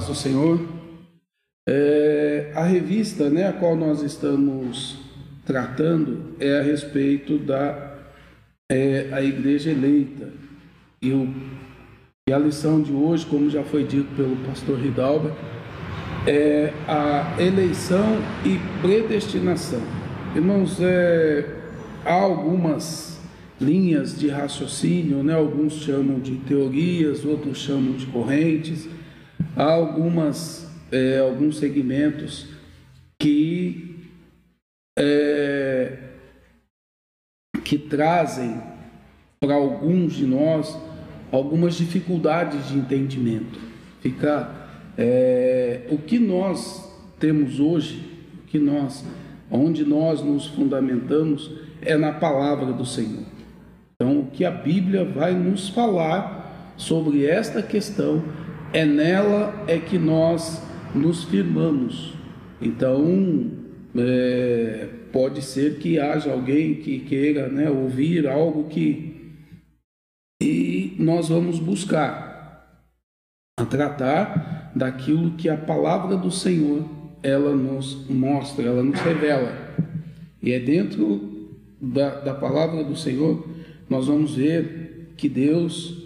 paz do Senhor. É, a revista né, a qual nós estamos tratando é a respeito da é, a igreja eleita. E, o, e a lição de hoje, como já foi dito pelo pastor Ridalba, é a eleição e predestinação. Irmãos, é, há algumas linhas de raciocínio, né? alguns chamam de teorias, outros chamam de correntes, há algumas, é, alguns segmentos que, é, que trazem para alguns de nós algumas dificuldades de entendimento. Fica é, o que nós temos hoje, que nós, onde nós nos fundamentamos, é na palavra do Senhor. Então, o que a Bíblia vai nos falar sobre esta questão é nela é que nós nos firmamos. Então, é, pode ser que haja alguém que queira né, ouvir algo que e nós vamos buscar a tratar daquilo que a palavra do Senhor ela nos mostra, ela nos revela. E é dentro da, da palavra do Senhor nós vamos ver que Deus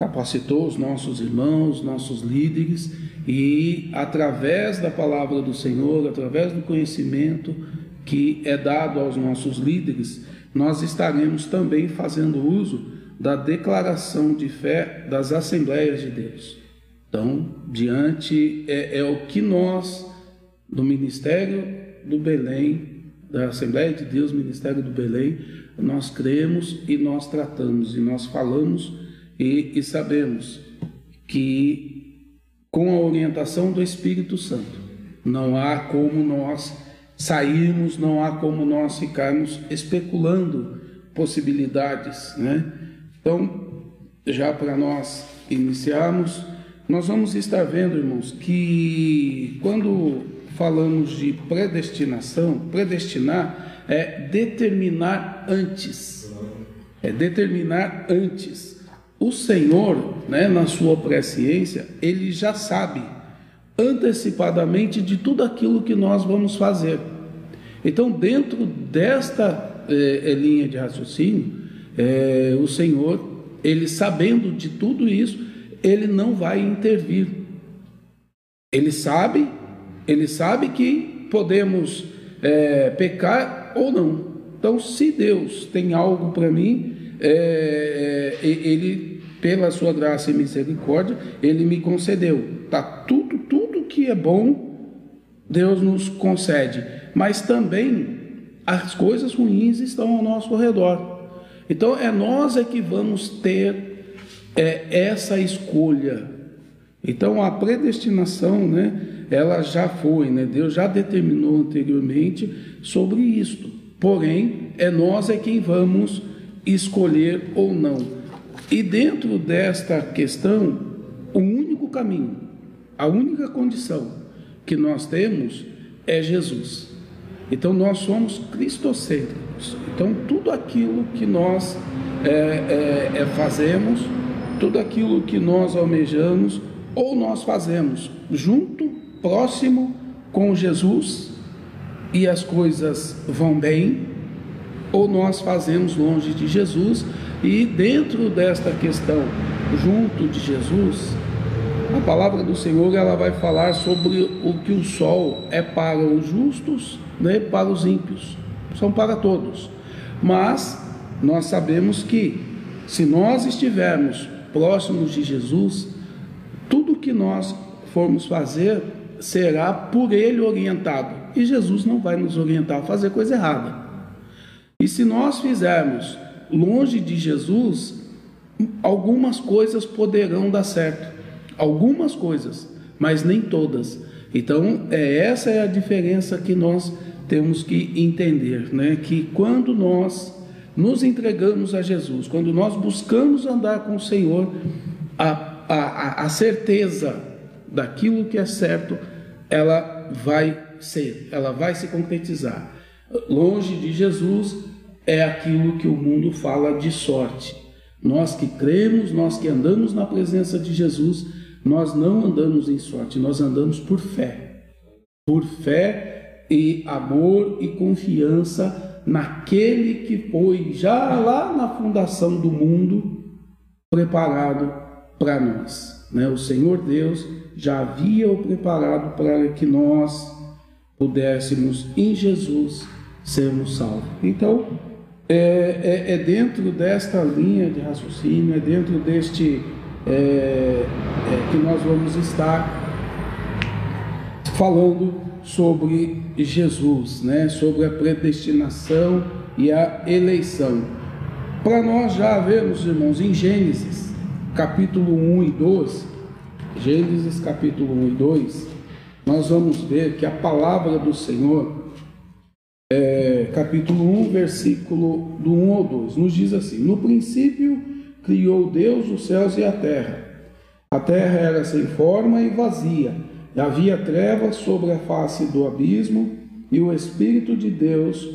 capacitou os nossos irmãos, nossos líderes, e através da palavra do Senhor, através do conhecimento que é dado aos nossos líderes, nós estaremos também fazendo uso da declaração de fé das Assembleias de Deus. Então, diante é, é o que nós, do Ministério do Belém, da Assembleia de Deus, Ministério do Belém, nós cremos e nós tratamos e nós falamos e, e sabemos que com a orientação do Espírito Santo não há como nós sairmos, não há como nós ficarmos especulando possibilidades, né? Então, já para nós iniciarmos, nós vamos estar vendo, irmãos, que quando falamos de predestinação, predestinar é determinar antes. É determinar antes. O Senhor, né, na sua presciência, ele já sabe antecipadamente de tudo aquilo que nós vamos fazer. Então, dentro desta é, linha de raciocínio, é, o Senhor, ele sabendo de tudo isso, ele não vai intervir. Ele sabe, ele sabe que podemos pecar ou não. Então, se Deus tem algo para mim, ele, pela sua graça e misericórdia, ele me concedeu. Tá tudo, tudo que é bom, Deus nos concede. Mas também as coisas ruins estão ao nosso redor. Então, é nós é que vamos ter é essa escolha. Então a predestinação, né, ela já foi, né? Deus já determinou anteriormente sobre isto. Porém, é nós é quem vamos escolher ou não. E dentro desta questão, o único caminho, a única condição que nós temos é Jesus. Então nós somos cristocêntricos. Então tudo aquilo que nós é, é, é, fazemos tudo aquilo que nós almejamos ou nós fazemos junto, próximo com Jesus e as coisas vão bem, ou nós fazemos longe de Jesus e dentro desta questão, junto de Jesus, a palavra do Senhor ela vai falar sobre o que o sol é para os justos, né, para os ímpios, são para todos. Mas nós sabemos que se nós estivermos próximos de Jesus, tudo que nós formos fazer será por Ele orientado. E Jesus não vai nos orientar a fazer coisa errada. E se nós fizermos longe de Jesus, algumas coisas poderão dar certo. Algumas coisas, mas nem todas. Então, é, essa é a diferença que nós temos que entender, né? Que quando nós nos entregamos a Jesus, quando nós buscamos andar com o Senhor, a, a, a certeza daquilo que é certo, ela vai ser, ela vai se concretizar. Longe de Jesus é aquilo que o mundo fala de sorte. Nós que cremos, nós que andamos na presença de Jesus, nós não andamos em sorte, nós andamos por fé. Por fé e amor e confiança naquele que foi já lá na fundação do mundo preparado para nós. Né? O Senhor Deus já havia o preparado para que nós pudéssemos em Jesus sermos salvos. Então, é, é, é, dentro desta linha de raciocínio, é dentro deste é, é, que nós vamos estar falando sobre Jesus, né? sobre a predestinação e a eleição. Para nós já vemos, irmãos, em Gênesis, capítulo 1 e 2, Gênesis capítulo 1 e 2, nós vamos ver que a palavra do Senhor, é, capítulo 1, versículo do 1 ao 2, nos diz assim: No princípio criou Deus os céus e a terra. A terra era sem forma e vazia, e havia trevas sobre a face do abismo, e o Espírito de Deus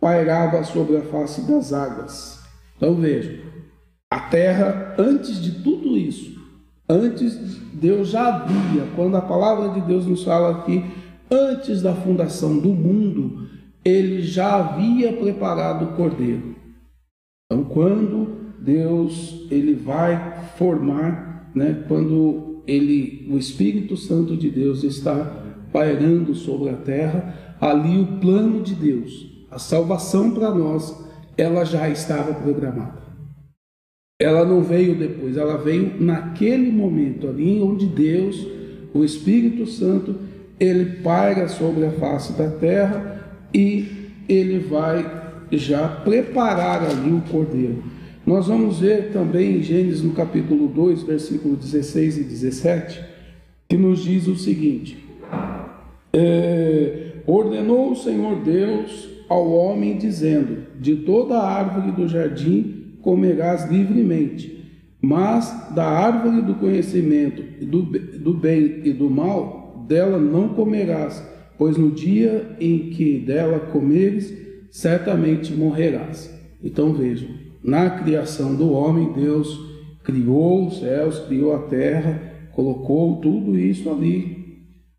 pairava sobre a face das águas. Então veja, a terra, antes de tudo isso, antes Deus já havia, quando a palavra de Deus nos fala aqui, antes da fundação do mundo, ele já havia preparado o cordeiro. Então, quando Deus ele vai formar, né, quando ele, o Espírito Santo de Deus está pairando sobre a terra, ali o plano de Deus, a salvação para nós, ela já estava programada. Ela não veio depois, ela veio naquele momento ali onde Deus, o Espírito Santo, ele paira sobre a face da terra e ele vai já preparar ali o cordeiro. Nós vamos ver também em Gênesis no capítulo 2, versículos 16 e 17, que nos diz o seguinte: é, Ordenou o Senhor Deus ao homem, dizendo: De toda a árvore do jardim comerás livremente, mas da árvore do conhecimento do, do bem e do mal, dela não comerás, pois no dia em que dela comeres, certamente morrerás. Então vejam, na criação do homem, Deus criou os céus, criou a terra, colocou tudo isso ali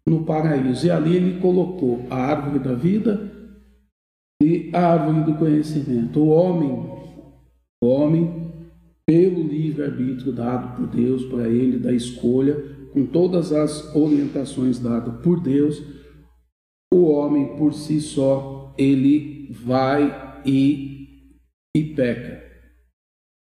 no paraíso. E ali ele colocou a árvore da vida e a árvore do conhecimento. O homem, o homem, pelo livre-arbítrio dado por Deus para ele, da escolha, com todas as orientações dadas por Deus, o homem por si só, ele vai e, e peca.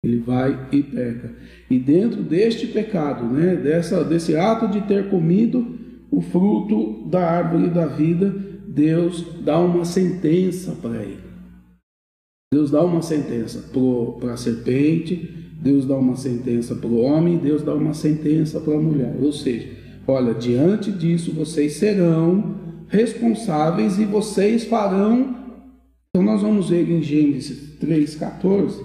Ele vai e peca. E dentro deste pecado, né, dessa, desse ato de ter comido o fruto da árvore da vida, Deus dá uma sentença para ele. Deus dá uma sentença para a serpente, Deus dá uma sentença para o homem, Deus dá uma sentença para a mulher. Ou seja, olha, diante disso vocês serão responsáveis e vocês farão. Então nós vamos ver em Gênesis 3,14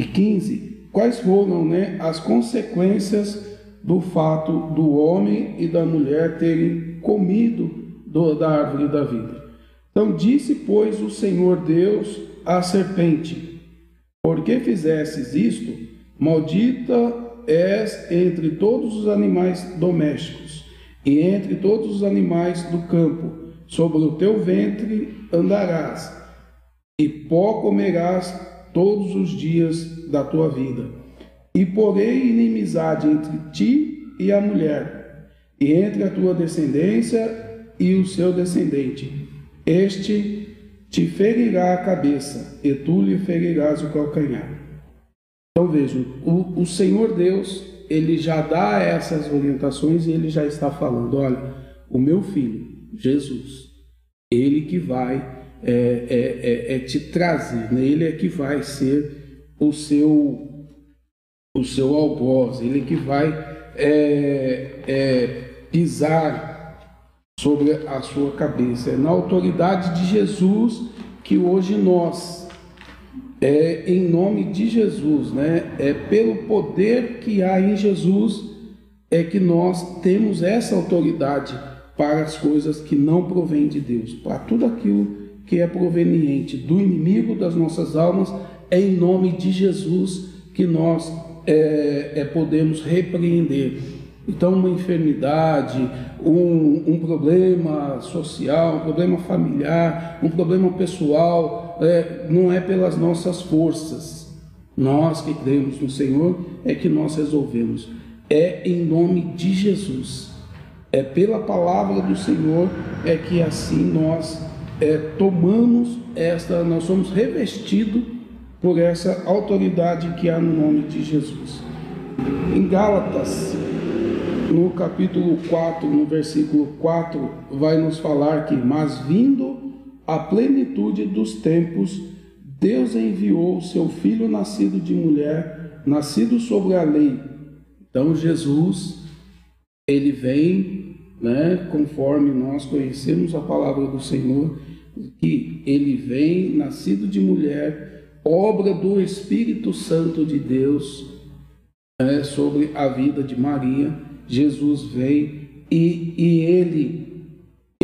e 15, quais foram né, as consequências do fato do homem e da mulher terem comido do, da árvore da vida. Então disse, pois, o Senhor Deus à serpente: Por que fizestes isto? Maldita és entre todos os animais domésticos e entre todos os animais do campo. Sobre o teu ventre andarás, e pó comerás todos os dias da tua vida. E porei inimizade entre ti e a mulher, e entre a tua descendência e o seu descendente. Este te ferirá a cabeça, e tu lhe ferirás o calcanhar. Então vejam, o, o Senhor Deus, ele já dá essas orientações e ele já está falando: olha, o meu filho, Jesus, ele que vai é, é, é, é te trazer, né? ele é que vai ser o seu o seu algoz, ele que vai é, é, pisar sobre a sua cabeça. É na autoridade de Jesus que hoje nós, é, em nome de Jesus, né, é pelo poder que há em Jesus, é que nós temos essa autoridade para as coisas que não provêm de Deus, para tudo aquilo que é proveniente do inimigo das nossas almas, é em nome de Jesus que nós é, é, podemos repreender. Então, uma enfermidade, um, um problema social, um problema familiar, um problema pessoal, é, não é pelas nossas forças. Nós que cremos no Senhor é que nós resolvemos. É em nome de Jesus. É pela palavra do Senhor é que assim nós é, tomamos esta, nós somos revestidos por essa autoridade que há no nome de Jesus. Em Gálatas, no capítulo 4, no versículo 4, vai nos falar que, mas vindo a plenitude dos tempos, Deus enviou o seu filho nascido de mulher, nascido sobre a lei. Então Jesus, ele vem, né, conforme nós conhecemos a palavra do Senhor, que ele vem nascido de mulher, obra do Espírito Santo de Deus, é, sobre a vida de Maria Jesus vem e, e ele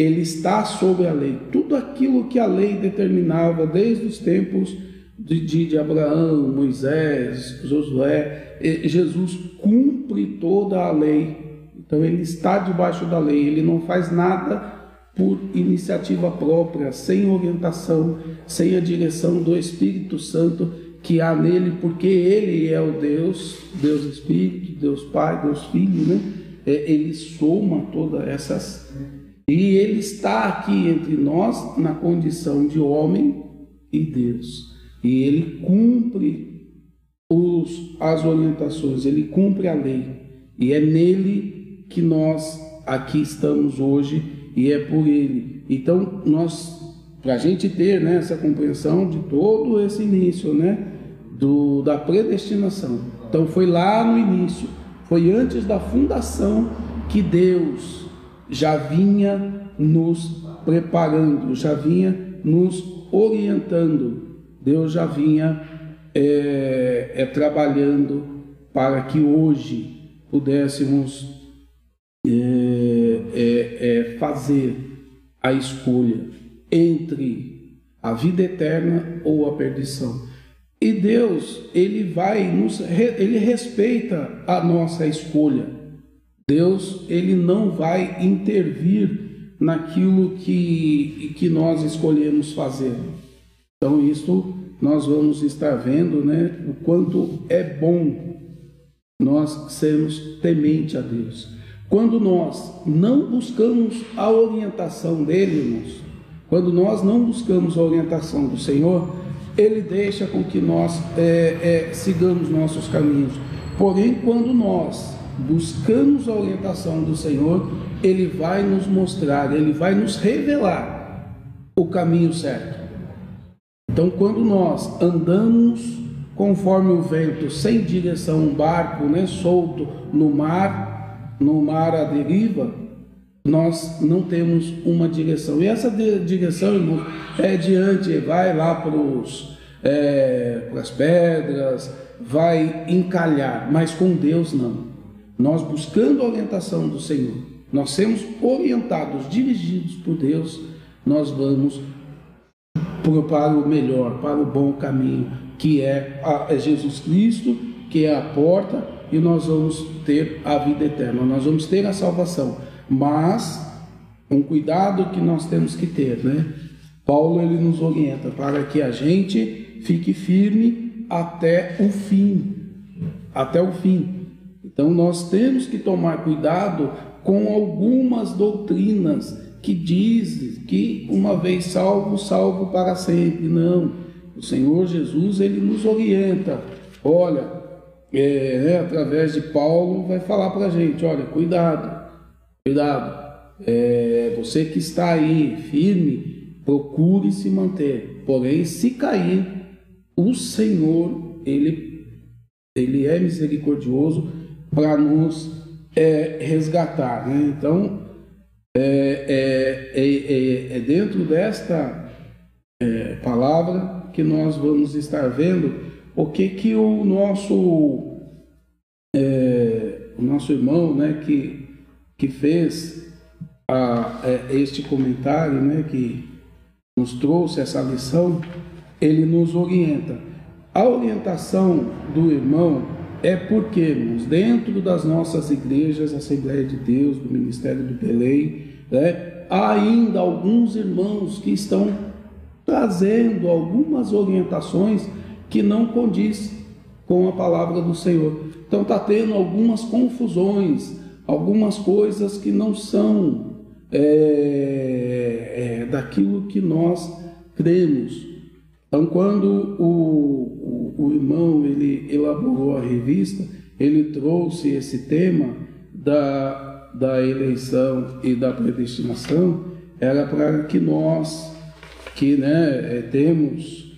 ele está sobre a lei. Tudo aquilo que a lei determinava desde os tempos de, de, de Abraão, Moisés, Josué, Jesus cumpre toda a lei. Então ele está debaixo da lei, ele não faz nada por iniciativa própria, sem orientação, sem a direção do Espírito Santo que há nele, porque ele é o Deus, Deus Espírito, Deus Pai, Deus Filho, né? É, ele soma todas essas. E ele está aqui entre nós na condição de homem e Deus. E ele cumpre os, as orientações, ele cumpre a lei. E é nele que nós aqui estamos hoje e é por ele. Então, nós para a gente ter né, essa compreensão de todo esse início, né, do, da predestinação. Então foi lá no início, foi antes da fundação que Deus já vinha nos preparando, já vinha nos orientando, Deus já vinha é, é, trabalhando para que hoje pudéssemos é, é, é fazer a escolha entre a vida eterna ou a perdição. E Deus, ele vai nos ele respeita a nossa escolha. Deus, ele não vai intervir naquilo que que nós escolhemos fazer. Então isso nós vamos estar vendo, né, o quanto é bom nós sermos temente a Deus. Quando nós não buscamos a orientação dele, irmãos, quando nós não buscamos a orientação do Senhor, Ele deixa com que nós é, é, sigamos nossos caminhos. Porém, quando nós buscamos a orientação do Senhor, Ele vai nos mostrar, Ele vai nos revelar o caminho certo. Então, quando nós andamos conforme o vento, sem direção, um barco né, solto no mar, no mar à deriva, nós não temos uma direção. E essa direção, irmão, é diante, vai lá para é, as pedras, vai encalhar, mas com Deus não. Nós buscando a orientação do Senhor, nós sermos orientados, dirigidos por Deus, nós vamos para o melhor, para o bom caminho, que é, a, é Jesus Cristo, que é a porta, e nós vamos ter a vida eterna, nós vamos ter a salvação mas um cuidado que nós temos que ter, né? Paulo ele nos orienta para que a gente fique firme até o fim, até o fim. Então nós temos que tomar cuidado com algumas doutrinas que dizem que uma vez salvo, salvo para sempre. Não. O Senhor Jesus ele nos orienta. Olha, é, né, através de Paulo vai falar para a gente, olha, cuidado Cuidado. É, você que está aí firme, procure se manter. Porém, se cair, o Senhor, ele, ele é misericordioso para nos é, resgatar. Né? Então, é, é, é, é dentro desta palavra que nós vamos estar vendo o que, que o nosso, o nosso irmão, né, que que fez a, é, este comentário, né, que nos trouxe essa lição, ele nos orienta. A orientação do irmão é porque, irmãos, dentro das nossas igrejas, Assembleia de Deus, do Ministério do Belém, né, há ainda alguns irmãos que estão trazendo algumas orientações que não condiz com a palavra do Senhor. Então está tendo algumas confusões, algumas coisas que não são é, é, daquilo que nós cremos. Então, quando o, o, o irmão ele elaborou a revista, ele trouxe esse tema da, da eleição e da predestinação, era para que nós, que né, é, temos,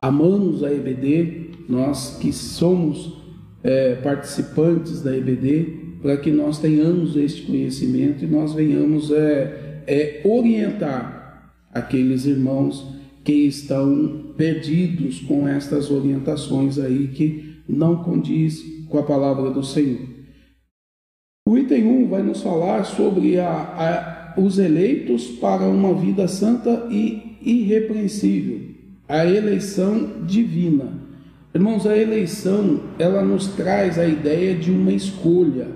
amamos a EBD, nós que somos é, participantes da EBD, para que nós tenhamos este conhecimento e nós venhamos é, é, orientar aqueles irmãos que estão perdidos com estas orientações aí que não condiz com a palavra do Senhor. O item 1 vai nos falar sobre a, a, os eleitos para uma vida santa e irrepreensível, a eleição divina. Irmãos, a eleição, ela nos traz a ideia de uma escolha.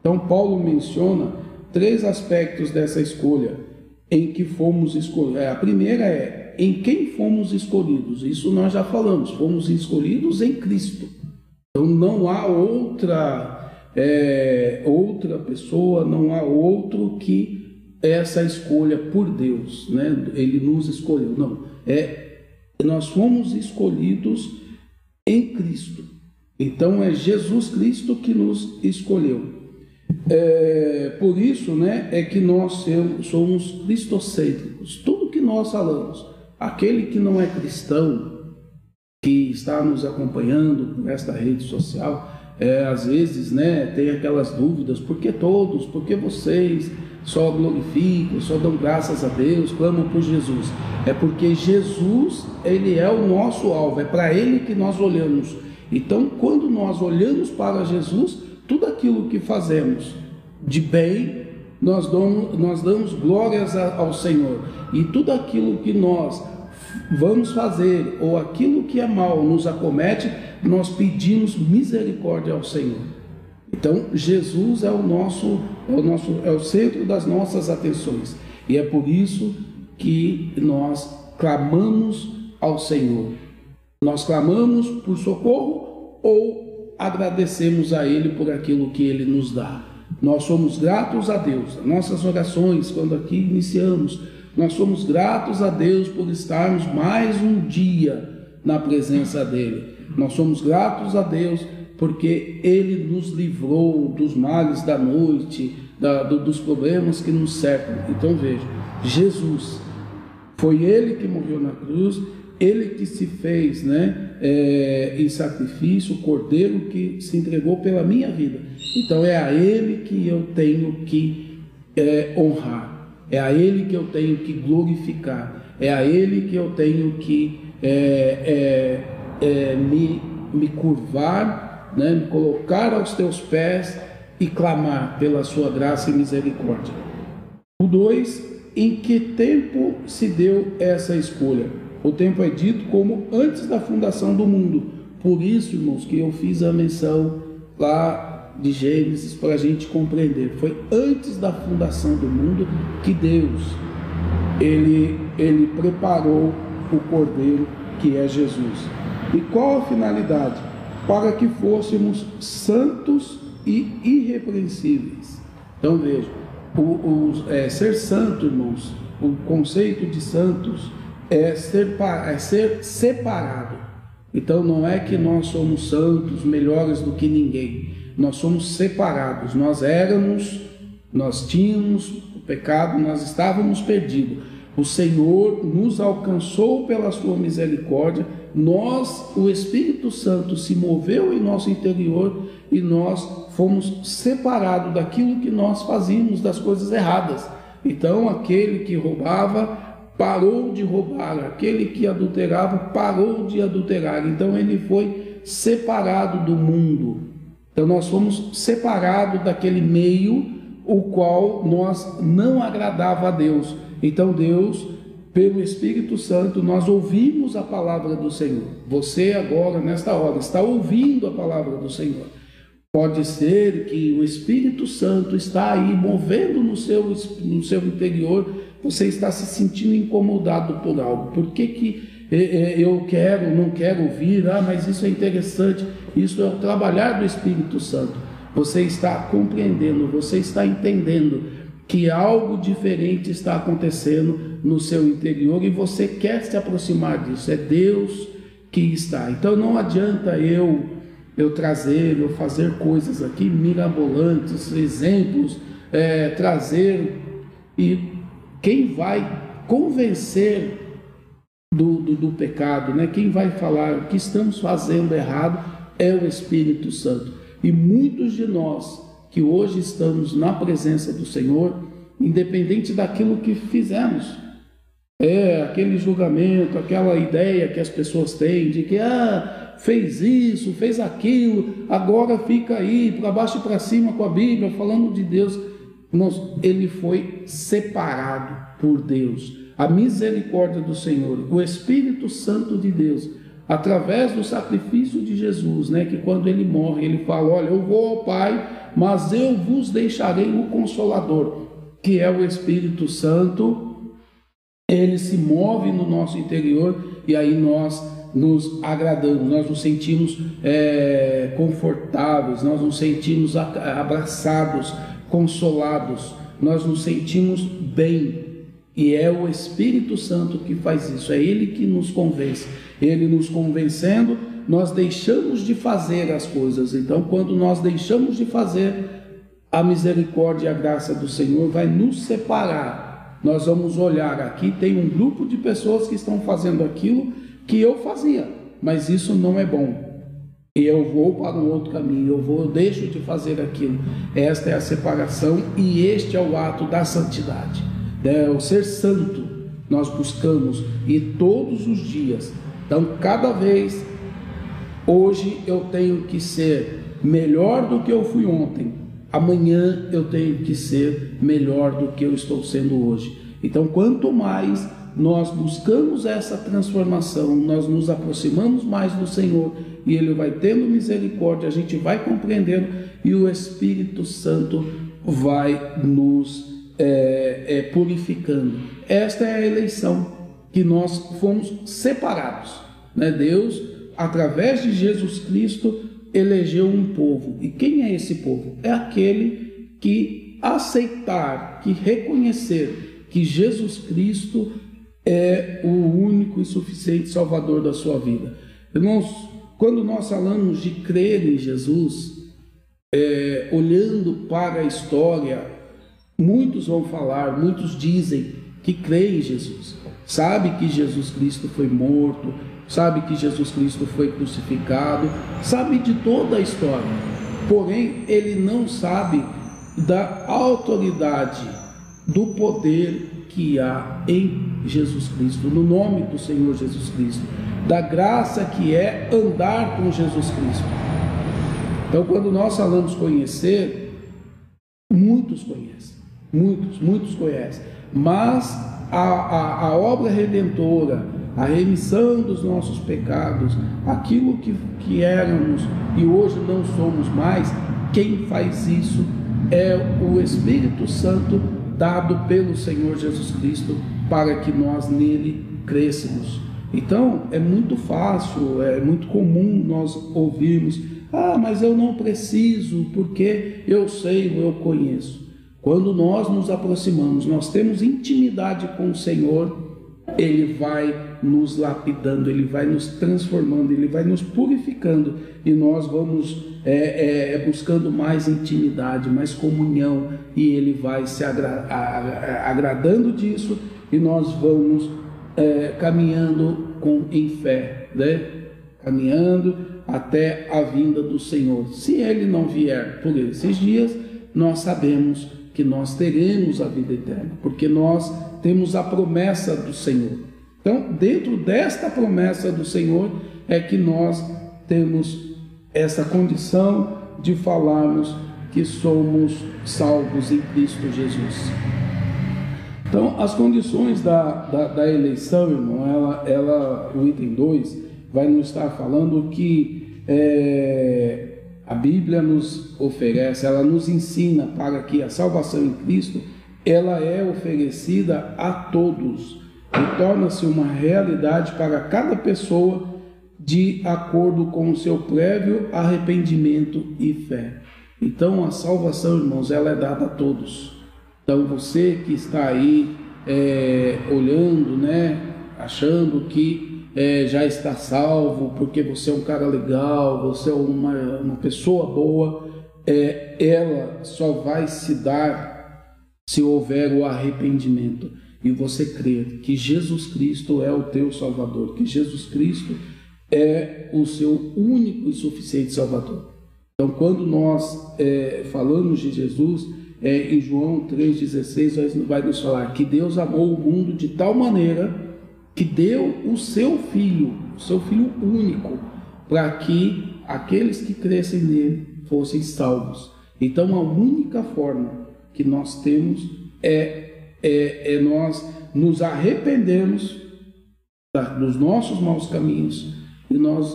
Então, Paulo menciona três aspectos dessa escolha em que fomos escolhidos. A primeira é em quem fomos escolhidos. Isso nós já falamos, fomos escolhidos em Cristo. Então não há outra, é, outra pessoa, não há outro que essa escolha por Deus, né? Ele nos escolheu. Não, é nós fomos escolhidos em Cristo. Então é Jesus Cristo que nos escolheu. É, por isso, né, é que nós somos cristocêntricos. Tudo que nós falamos, aquele que não é cristão, que está nos acompanhando por esta rede social, é, às vezes, né, tem aquelas dúvidas, por que todos, por que vocês só glorificam, só dão graças a Deus, clamam por Jesus? É porque Jesus, ele é o nosso alvo, é para ele que nós olhamos. Então, quando nós olhamos para Jesus, tudo aquilo que fazemos de bem, nós damos, nós damos glórias ao Senhor. E tudo aquilo que nós vamos fazer, ou aquilo que é mal nos acomete, nós pedimos misericórdia ao Senhor. Então, Jesus é o nosso, é o nosso, é o centro das nossas atenções. E é por isso que nós clamamos ao Senhor. Nós clamamos por socorro ou agradecemos a Ele por aquilo que Ele nos dá. Nós somos gratos a Deus. Nossas orações, quando aqui iniciamos, nós somos gratos a Deus por estarmos mais um dia na presença dEle. Nós somos gratos a Deus porque Ele nos livrou dos males da noite, da, do, dos problemas que nos cercam. Então veja, Jesus, foi Ele que morreu na cruz, Ele que se fez né, é, em sacrifício, o Cordeiro que se entregou pela minha vida. Então é a Ele que eu tenho que é, honrar. É a Ele que eu tenho que glorificar, é a Ele que eu tenho que é, é, é, me, me curvar, né, me colocar aos teus pés e clamar pela Sua graça e misericórdia. O dois, em que tempo se deu essa escolha? O tempo é dito como antes da fundação do mundo. Por isso, irmãos, que eu fiz a menção lá de Gênesis para a gente compreender. Foi antes da fundação do mundo que Deus ele, ele preparou o Cordeiro que é Jesus. E qual a finalidade? Para que fôssemos santos e irrepreensíveis. Então veja, o, o é, ser santo, irmãos, o conceito de santos é ser, é ser separado. Então não é que nós somos santos, melhores do que ninguém nós somos separados, nós éramos, nós tínhamos o pecado, nós estávamos perdidos. O Senhor nos alcançou pela sua misericórdia, nós, o Espírito Santo se moveu em nosso interior e nós fomos separados daquilo que nós fazíamos, das coisas erradas. Então, aquele que roubava parou de roubar, aquele que adulterava parou de adulterar. Então, ele foi separado do mundo. Então nós fomos separados daquele meio o qual nós não agradava a Deus. Então Deus pelo Espírito Santo, nós ouvimos a palavra do Senhor. Você agora, nesta hora, está ouvindo a palavra do Senhor. Pode ser que o Espírito Santo está aí movendo no seu, no seu interior, você está se sentindo incomodado por algo. Por que, que eu quero, não quero ouvir? Ah, mas isso é interessante. Isso é o trabalhar do Espírito Santo. Você está compreendendo, você está entendendo que algo diferente está acontecendo no seu interior e você quer se aproximar disso. É Deus que está. Então não adianta eu eu trazer, eu fazer coisas aqui mirabolantes, exemplos, é, trazer e quem vai convencer do, do, do pecado, né? Quem vai falar o que estamos fazendo errado é o Espírito Santo. E muitos de nós que hoje estamos na presença do Senhor, independente daquilo que fizemos. É aquele julgamento, aquela ideia que as pessoas têm de que ah, fez isso, fez aquilo, agora fica aí para baixo e para cima com a Bíblia, falando de Deus. ele foi separado por Deus. A misericórdia do Senhor, o Espírito Santo de Deus, através do sacrifício de Jesus, né, que quando ele morre, ele fala: Olha, eu vou ao Pai mas eu vos deixarei o Consolador, que é o Espírito Santo. Ele se move no nosso interior e aí nós nos agradamos, nós nos sentimos é, confortáveis, nós nos sentimos abraçados, consolados, nós nos sentimos bem. E é o Espírito Santo que faz isso, é Ele que nos convence. Ele nos convencendo, nós deixamos de fazer as coisas. Então, quando nós deixamos de fazer, a misericórdia e a graça do Senhor vai nos separar. Nós vamos olhar aqui, tem um grupo de pessoas que estão fazendo aquilo que eu fazia, mas isso não é bom. E eu vou para um outro caminho, eu vou, eu deixo de fazer aquilo. Esta é a separação e este é o ato da santidade. É o ser santo nós buscamos e todos os dias. Então, cada vez Hoje eu tenho que ser melhor do que eu fui ontem. Amanhã eu tenho que ser melhor do que eu estou sendo hoje. Então, quanto mais nós buscamos essa transformação, nós nos aproximamos mais do Senhor e Ele vai tendo misericórdia, a gente vai compreendendo e o Espírito Santo vai nos é, é, purificando. Esta é a eleição que nós fomos separados. Né? Deus através de Jesus Cristo, elegeu um povo. E quem é esse povo? É aquele que aceitar, que reconhecer que Jesus Cristo é o único e suficiente Salvador da sua vida. Irmãos, quando nós falamos de crer em Jesus, é, olhando para a história, muitos vão falar, muitos dizem que creem em Jesus, sabe que Jesus Cristo foi morto, sabe que Jesus Cristo foi crucificado, sabe de toda a história, porém ele não sabe da autoridade, do poder que há em Jesus Cristo, no nome do Senhor Jesus Cristo, da graça que é andar com Jesus Cristo. Então, quando nós falamos conhecer, muitos conhecem, muitos, muitos conhecem, mas a, a, a obra redentora, a remissão dos nossos pecados, aquilo que, que éramos e hoje não somos mais, quem faz isso é o Espírito Santo dado pelo Senhor Jesus Cristo para que nós nele cresçamos. Então é muito fácil, é muito comum nós ouvirmos: ah, mas eu não preciso porque eu sei, eu conheço. Quando nós nos aproximamos, nós temos intimidade com o Senhor ele vai nos lapidando, ele vai nos transformando, ele vai nos purificando e nós vamos é, é, buscando mais intimidade, mais comunhão e ele vai se agra agradando disso e nós vamos é, caminhando com em fé, né? caminhando até a vinda do Senhor. Se ele não vier por esses dias, nós sabemos que nós teremos a vida eterna, porque nós temos a promessa do Senhor. Então, dentro desta promessa do Senhor é que nós temos essa condição de falarmos que somos salvos em Cristo Jesus. Então, as condições da, da, da eleição, irmão, ela, ela, o item 2 vai nos estar falando que é, a Bíblia nos oferece, ela nos ensina para que a salvação em Cristo ela é oferecida a todos e torna-se uma realidade para cada pessoa de acordo com o seu prévio arrependimento e fé. Então a salvação, irmãos, ela é dada a todos. Então você que está aí é, olhando, né, achando que é, já está salvo porque você é um cara legal, você é uma, uma pessoa boa, é, ela só vai se dar se houver o arrependimento e você crer que Jesus Cristo é o teu Salvador, que Jesus Cristo é o seu único e suficiente Salvador. Então, quando nós é, falamos de Jesus, é, em João 3,16 vai nos falar que Deus amou o mundo de tal maneira que deu o seu Filho, o seu Filho único, para que aqueles que crescem nele fossem salvos. Então a única forma que nós temos é, é, é nós nos arrependermos dos nossos maus caminhos e nós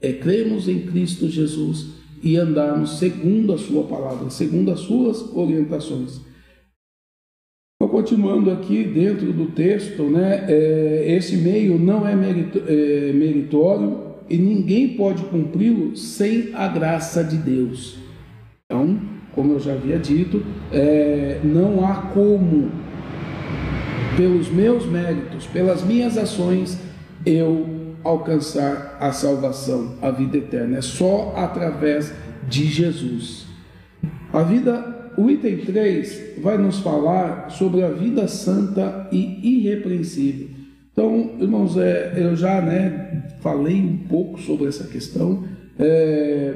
é, cremos em Cristo Jesus e andarmos segundo a sua palavra, segundo as suas orientações. Continuando aqui dentro do texto, né, é, esse meio não é, merito, é meritório e ninguém pode cumpri-lo sem a graça de Deus. Então, como eu já havia dito, é, não há como, pelos meus méritos, pelas minhas ações, eu alcançar a salvação, a vida eterna. É só através de Jesus. A vida, o item 3 vai nos falar sobre a vida santa e irrepreensível. Então, irmãos, é, eu já né, falei um pouco sobre essa questão. É,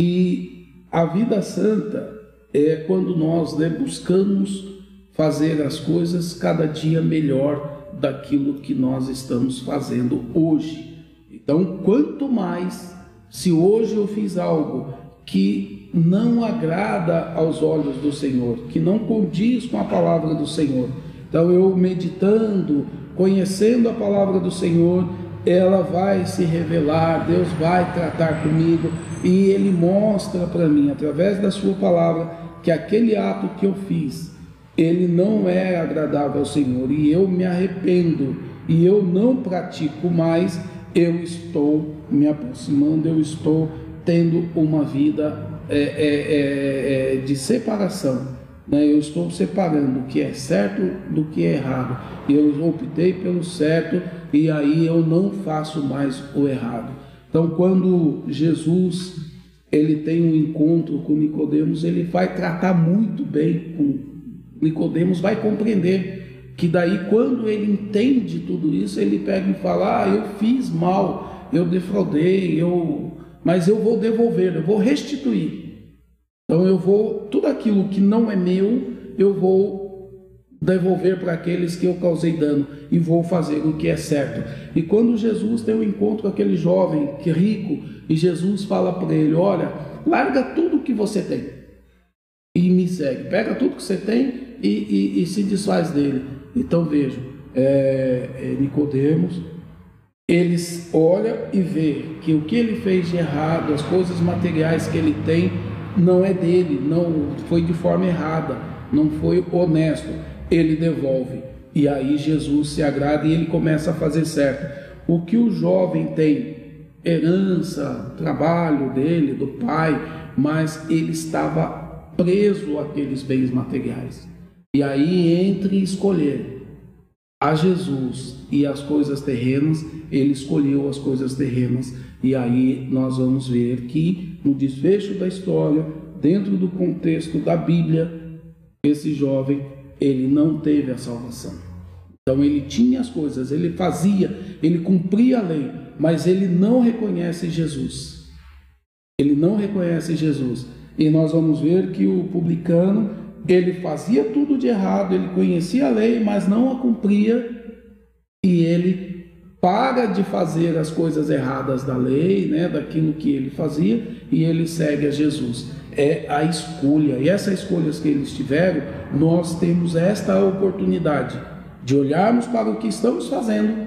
e a vida santa é quando nós né, buscamos fazer as coisas cada dia melhor daquilo que nós estamos fazendo hoje. Então, quanto mais, se hoje eu fiz algo que não agrada aos olhos do Senhor, que não condiz com a palavra do Senhor, então eu meditando, conhecendo a palavra do Senhor, ela vai se revelar, Deus vai tratar comigo e Ele mostra para mim, através da Sua palavra, que aquele ato que eu fiz ele não é agradável ao Senhor e eu me arrependo e eu não pratico mais, eu estou me aproximando, eu estou tendo uma vida é, é, é, é, de separação. Né? Eu estou separando o que é certo do que é errado. Eu optei pelo certo e aí eu não faço mais o errado. Então, quando Jesus ele tem um encontro com Nicodemos, ele vai tratar muito bem com Nicodemos vai compreender que daí quando ele entende tudo isso, ele pega e fala: "Ah, eu fiz mal, eu defraudei, eu, mas eu vou devolver, eu vou restituir. Então eu vou tudo aquilo que não é meu, eu vou devolver para aqueles que eu causei dano e vou fazer o que é certo. E quando Jesus tem um encontro com aquele jovem que é rico e Jesus fala para ele: "Olha, larga tudo que você tem e me segue. Pega tudo que você tem e, e, e se desfaz dele. Então vejam, é, é, Nicodemos, eles olha e vê que o que ele fez de errado, as coisas materiais que ele tem, não é dele, não foi de forma errada, não foi honesto. Ele devolve. E aí Jesus se agrada e ele começa a fazer certo. O que o jovem tem, herança, trabalho dele, do pai, mas ele estava preso àqueles bens materiais. E aí, entre escolher a Jesus e as coisas terrenas, ele escolheu as coisas terrenas. E aí nós vamos ver que no desfecho da história, dentro do contexto da Bíblia, esse jovem, ele não teve a salvação. Então ele tinha as coisas, ele fazia, ele cumpria a lei, mas ele não reconhece Jesus. Ele não reconhece Jesus. E nós vamos ver que o publicano ele fazia tudo de errado, ele conhecia a lei, mas não a cumpria, e ele para de fazer as coisas erradas da lei, né, daquilo que ele fazia, e ele segue a Jesus. é a escolha. E essa escolha que eles tiveram, nós temos esta oportunidade de olharmos para o que estamos fazendo,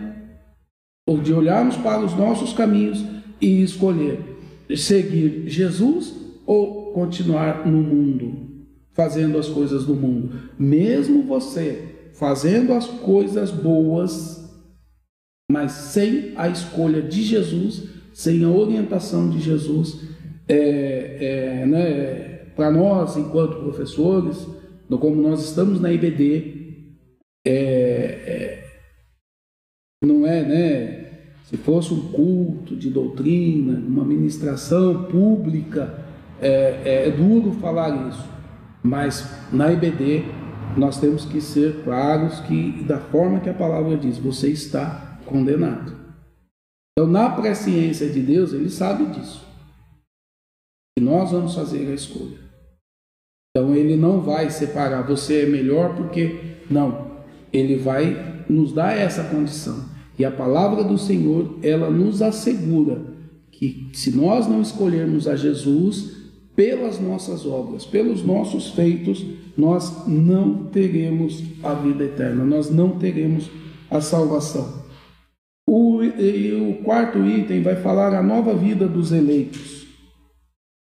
ou de olharmos para os nossos caminhos e escolher seguir Jesus ou continuar no mundo, fazendo as coisas do mundo. Mesmo você fazendo as coisas boas, mas sem a escolha de Jesus, sem a orientação de Jesus, é, é, né, para nós, enquanto professores, como nós estamos na IBD, é, é, não é, né? Se fosse um culto de doutrina, uma ministração pública, é, é, é duro falar isso, mas na IBD nós temos que ser claros que, da forma que a palavra diz, você está condenado. Então, na presciência de Deus, ele sabe disso. E nós vamos fazer a escolha. Então ele não vai separar você é melhor porque não, ele vai nos dar essa condição. E a palavra do Senhor, ela nos assegura que se nós não escolhermos a Jesus pelas nossas obras, pelos nossos feitos, nós não teremos a vida eterna, nós não teremos a salvação. O, o quarto item vai falar a nova vida dos eleitos.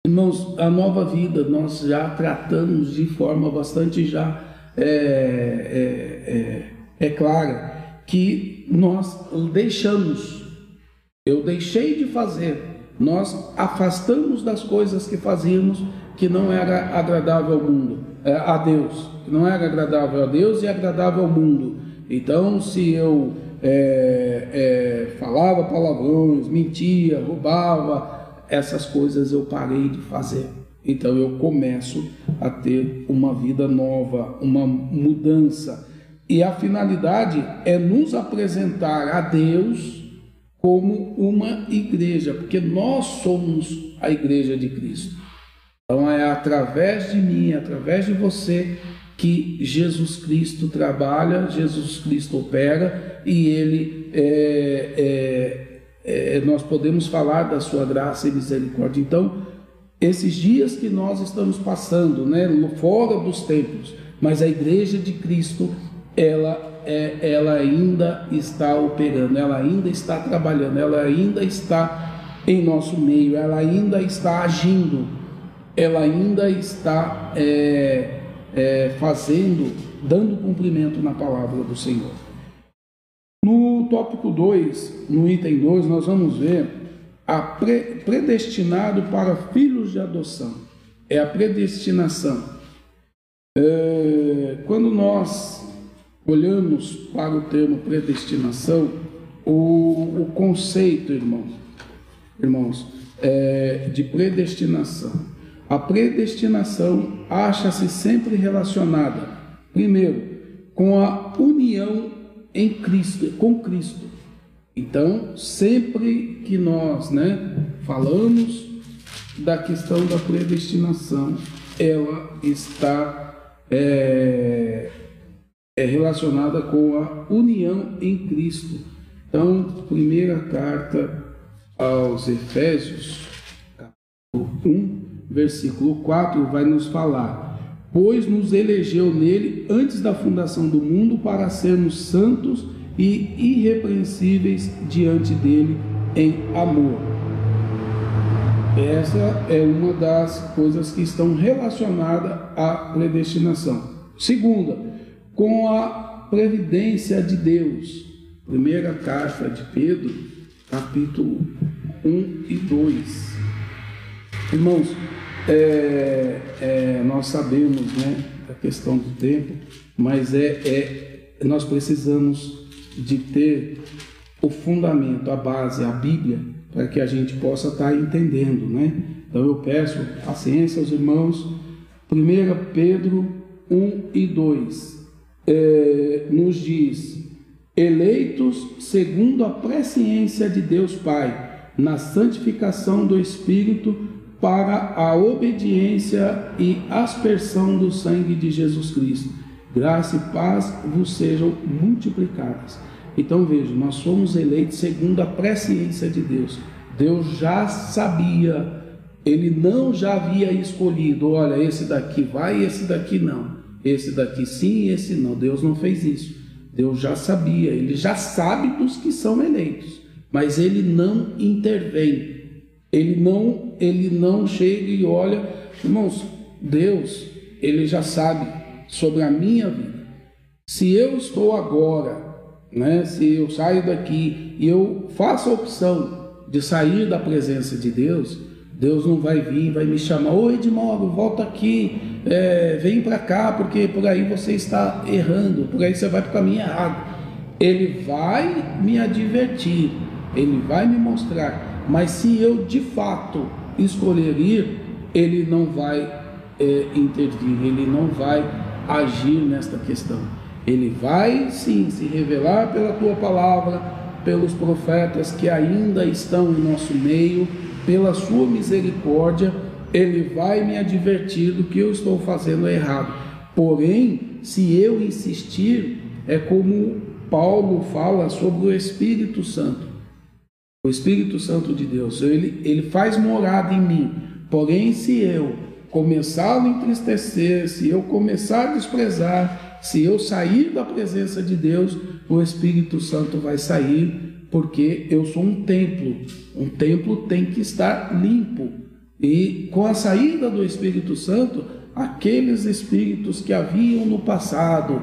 Irmãos, a nova vida nós já tratamos de forma bastante já é, é, é, é clara que nós deixamos, eu deixei de fazer, nós afastamos das coisas que fazíamos que não era agradável ao mundo, é, a Deus, não era agradável a Deus e agradável ao mundo. Então, se eu é, é, falava palavrões, mentia, roubava, essas coisas eu parei de fazer. Então eu começo a ter uma vida nova, uma mudança. E a finalidade é nos apresentar a Deus como uma igreja, porque nós somos a igreja de Cristo. Então é através de mim, através de você, que Jesus Cristo trabalha, Jesus Cristo opera e ele é, é, é, nós podemos falar da sua graça e misericórdia. Então, esses dias que nós estamos passando, né, fora dos templos, mas a igreja de Cristo, ela é, ela ainda está operando, ela ainda está trabalhando, ela ainda está em nosso meio, ela ainda está agindo, ela ainda está é, é, fazendo, dando cumprimento na palavra do Senhor. No tópico 2, no item 2, nós vamos ver a pre predestinado para filhos de adoção. É a predestinação. É, quando nós olhamos para o termo predestinação, o, o conceito, irmãos, irmãos é, de predestinação. A predestinação acha-se sempre relacionada, primeiro, com a união em Cristo, com Cristo. Então, sempre que nós né, falamos da questão da predestinação, ela está é, é relacionada com a união em Cristo. Então, primeira carta aos Efésios, capítulo 1, versículo 4, vai nos falar pois nos elegeu nele antes da fundação do mundo para sermos santos e irrepreensíveis diante dele em amor. Essa é uma das coisas que estão relacionadas à predestinação. Segunda, com a previdência de Deus. Primeira carta de Pedro, capítulo 1 e 2. Irmãos, é, é, nós sabemos né, a questão do tempo, mas é, é, nós precisamos de ter o fundamento, a base, a Bíblia, para que a gente possa estar entendendo. Né? Então eu peço paciência aos irmãos. 1 Pedro 1 e 2 é, nos diz: eleitos segundo a presciência de Deus Pai, na santificação do Espírito para a obediência e aspersão do sangue de Jesus Cristo. Graça e paz vos sejam multiplicadas. Então veja, nós somos eleitos segundo a presciência de Deus. Deus já sabia Ele não já havia escolhido, olha, esse daqui vai e esse daqui não. Esse daqui sim esse não. Deus não fez isso. Deus já sabia, ele já sabe dos que são eleitos, mas ele não intervém. Ele não, ele não chega e olha, irmãos, Deus, ele já sabe sobre a minha vida. Se eu estou agora, né, se eu saio daqui e eu faço a opção de sair da presença de Deus, Deus não vai vir, vai me chamar, oi Edmoro, volta aqui, é, vem para cá, porque por aí você está errando, por aí você vai para o caminho errado. Ele vai me advertir, ele vai me mostrar, mas se eu de fato escolher ir, ele não vai é, intervir, ele não vai agir nesta questão. Ele vai sim se revelar pela tua palavra, pelos profetas que ainda estão em nosso meio, pela sua misericórdia, ele vai me advertir do que eu estou fazendo errado. Porém, se eu insistir, é como Paulo fala sobre o Espírito Santo. O Espírito Santo de Deus, ele, ele faz morada em mim. Porém, se eu começar a entristecer, se eu começar a desprezar, se eu sair da presença de Deus, o Espírito Santo vai sair, porque eu sou um templo. Um templo tem que estar limpo. E com a saída do Espírito Santo, aqueles espíritos que haviam no passado,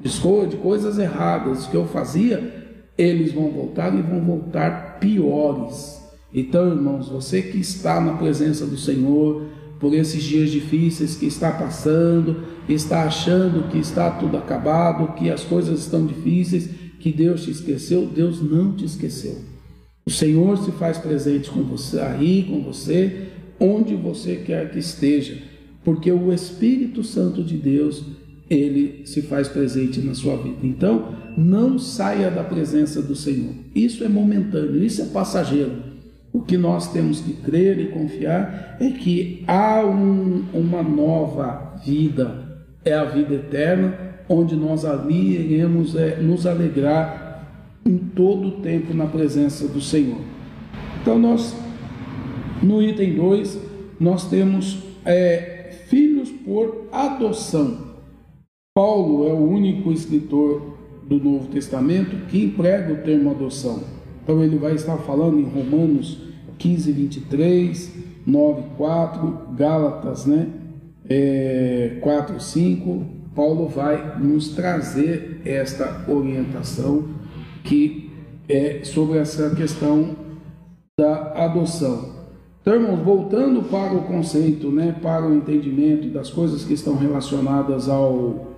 de coisas erradas que eu fazia, eles vão voltar e vão voltar piores. Então, irmãos, você que está na presença do Senhor, por esses dias difíceis que está passando, está achando que está tudo acabado, que as coisas estão difíceis, que Deus te esqueceu, Deus não te esqueceu. O Senhor se faz presente com você aí, com você, onde você quer que esteja, porque o Espírito Santo de Deus, ele se faz presente na sua vida. Então, não saia da presença do Senhor. Isso é momentâneo, isso é passageiro. O que nós temos que crer e confiar é que há um, uma nova vida, é a vida eterna, onde nós ali iremos é, nos alegrar em todo o tempo na presença do Senhor. Então, nós, no item 2, nós temos é, filhos por adoção. Paulo é o único escritor do Novo Testamento que emprega o termo adoção. Então ele vai estar falando em Romanos 15, 23, 9, 4, Gálatas, né? É, 4, 5. Paulo vai nos trazer esta orientação que é sobre essa questão da adoção. Então, irmãos, voltando para o conceito, né, para o entendimento das coisas que estão relacionadas ao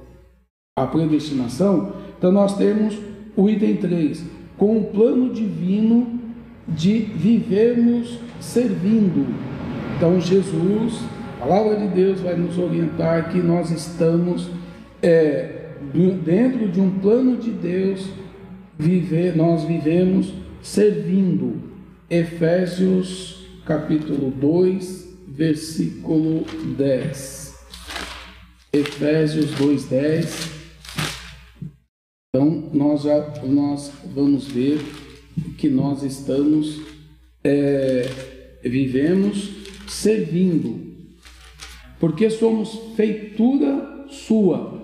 à predestinação, então nós temos o item 3, com o plano divino de vivermos servindo. Então, Jesus, a palavra de Deus vai nos orientar que nós estamos é, dentro de um plano de Deus, viver, nós vivemos servindo. Efésios capítulo 2, versículo 10. Efésios 2:10 então, nós, já, nós vamos ver que nós estamos, é, vivemos servindo, porque somos feitura sua,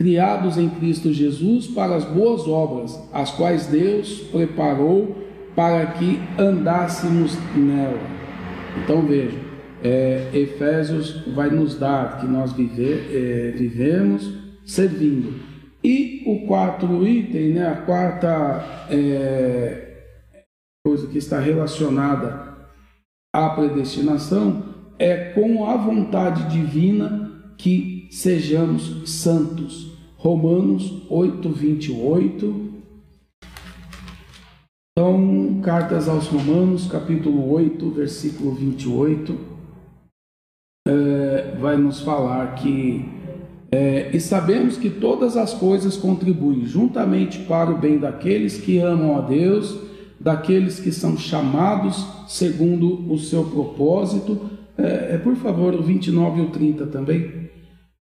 criados em Cristo Jesus para as boas obras, as quais Deus preparou para que andássemos nela. Então veja, é, Efésios vai nos dar que nós é, vivemos servindo. E o quarto item, né, a quarta é, coisa que está relacionada à predestinação é com a vontade divina que sejamos santos. Romanos 8, 28. Então, cartas aos Romanos, capítulo 8, versículo 28, é, vai nos falar que é, e sabemos que todas as coisas contribuem juntamente para o bem daqueles que amam a Deus, daqueles que são chamados segundo o seu propósito. É, é, por favor, o 29 e o 30 também.